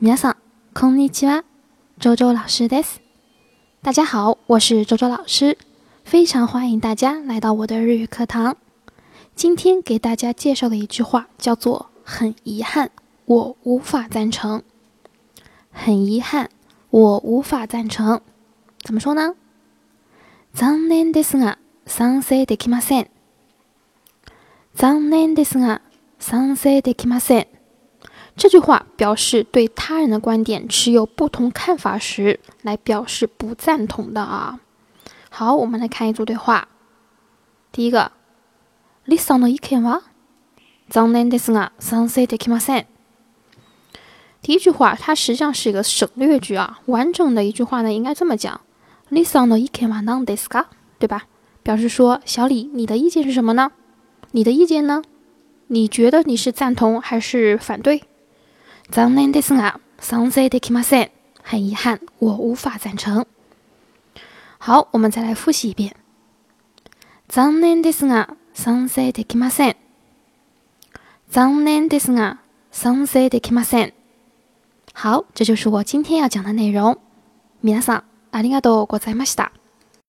皆さん、こんにちは。周周老师です。大家好，我是周周老师，非常欢迎大家来到我的日语课堂。今天给大家介绍的一句话叫做“很遗憾，我无法赞成”。很遗憾，我无法赞成。怎么说呢？残念ですが、賛成できません。残念ですが、賛成できません。 这句话表示对他人的观点持有不同看法时，来表示不赞同的啊。好，我们来看一组对话。第一个，リさんの意見は？残念ですが、賛成できません。第一句话，它实际上是一个省略句啊。完整的一句话呢，应该这么讲：リさんの意見は何ですか？对吧？表示说，小李，你的意见是什么呢？你的意见呢？你觉得你是赞同还是反对？ 残念ですが、賛成できません。很遗憾，我无法赞成。好，我们再来复习一遍。残念ですが、賛成できません。残念ですが、賛成できません。好，这就是我今天要讲的内容。皆さん、ありがとうございました。